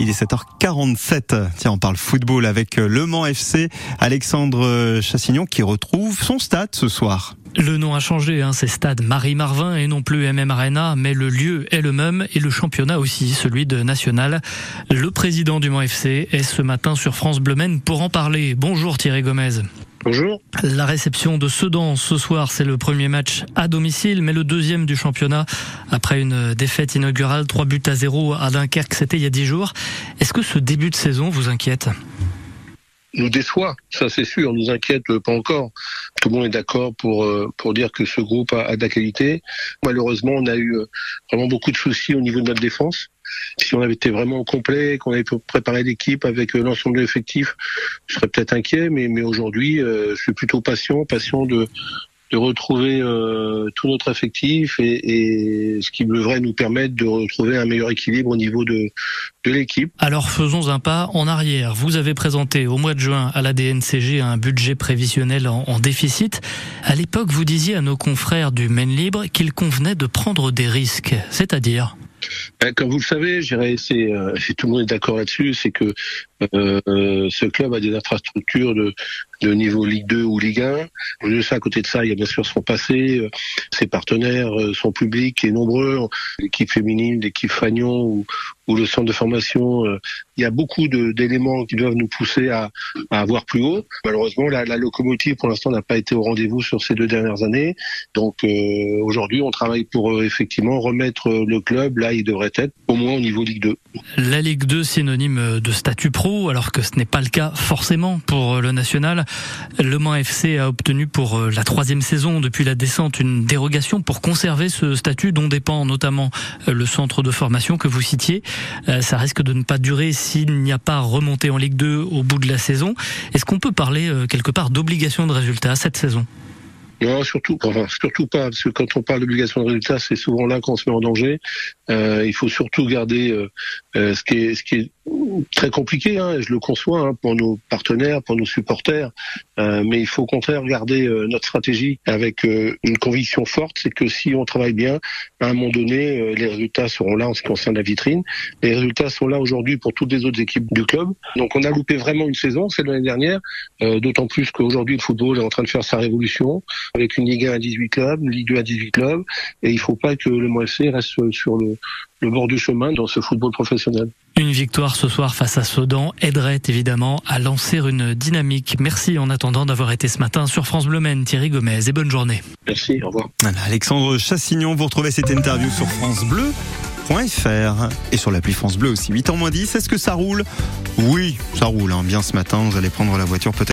Il est 7h47. Tiens, on parle football avec Le Mans FC. Alexandre Chassignon qui retrouve son stade ce soir. Le nom a changé, hein, c'est Stade Marie-Marvin et non plus MM Arena, mais le lieu est le même et le championnat aussi, celui de National. Le président du Mans FC est ce matin sur France Bleu pour en parler. Bonjour Thierry Gomez. Bonjour. La réception de Sedan ce soir, c'est le premier match à domicile, mais le deuxième du championnat après une défaite inaugurale, 3 buts à 0 à Dunkerque, c'était il y a 10 jours. Est-ce que ce début de saison vous inquiète? Nous déçoit, ça c'est sûr, nous inquiète pas encore. Tout le monde est d'accord pour euh, pour dire que ce groupe a, de la qualité. Malheureusement, on a eu euh, vraiment beaucoup de soucis au niveau de notre défense. Si on avait été vraiment complet, qu'on avait préparé l'équipe avec euh, l'ensemble de l'effectif, je serais peut-être inquiet, mais, aujourd'hui, je suis plutôt patient, patient de, retrouver euh, tout notre effectif et, ce qui devrait nous permettre de retrouver un meilleur équilibre au niveau de, l'équipe. Alors faisons un pas en arrière. Vous avez présenté au mois de juin à la DNCG un budget prévisionnel en, en déficit. À l'époque, vous disiez à nos confrères du Maine Libre qu'il convenait de prendre des risques, c'est-à-dire comme vous le savez, c'est, euh, tout le monde est d'accord là-dessus, c'est que euh, ce club a des infrastructures de, de niveau Ligue 2 ou Ligue 1. De ça, à côté de ça, il y a bien sûr son passé, euh, ses partenaires, euh, son public est nombreux, l'équipe féminine, l'équipe Fagnon ou, ou, le centre de formation. Euh, il y a beaucoup d'éléments qui doivent nous pousser à, à avoir plus haut. Malheureusement, la, la locomotive pour l'instant n'a pas été au rendez-vous sur ces deux dernières années. Donc aujourd'hui, on travaille pour effectivement remettre le club là, il devrait être au moins au niveau Ligue 2. La Ligue 2 synonyme de statut pro alors que ce n'est pas le cas forcément pour euh, le national. Le Mans FC a obtenu pour euh, la troisième saison depuis la descente une dérogation pour conserver ce statut dont dépend notamment euh, le centre de formation que vous citiez. Ça risque de ne pas durer s'il n'y a pas remonté en Ligue 2 au bout de la saison. Est-ce qu'on peut parler quelque part d'obligation de résultat cette saison? Non, surtout, enfin, surtout pas, parce que quand on parle d'obligation de résultat, c'est souvent là qu'on se met en danger. Il faut surtout garder ce qui est très compliqué, hein, je le conçois hein, pour nos partenaires, pour nos supporters, euh, mais il faut au contraire garder euh, notre stratégie avec euh, une conviction forte, c'est que si on travaille bien, à un moment donné, les résultats seront là en ce qui concerne la vitrine. Les résultats sont là aujourd'hui pour toutes les autres équipes du club. Donc on a loupé vraiment une saison, c'est l'année dernière, d'autant plus qu'aujourd'hui le football est en train de faire sa révolution avec une Ligue 1 à 18 clubs, une Ligue 2 à 18 clubs, et il ne faut pas que le MOFC reste sur le bord du chemin dans ce football professionnel. Une victoire ce soir face à Sedan aiderait évidemment à lancer une dynamique. Merci en attendant d'avoir été ce matin sur France Bleu Maine, Thierry Gomez, et bonne journée. Merci, au revoir. Alexandre Chassignon, vous retrouvez cette interview sur France Bleu. et sur l'appli France Bleu aussi. 8 h moins 10, est-ce que ça roule? Oui, ça roule hein. bien ce matin. Vous allez prendre la voiture peut-être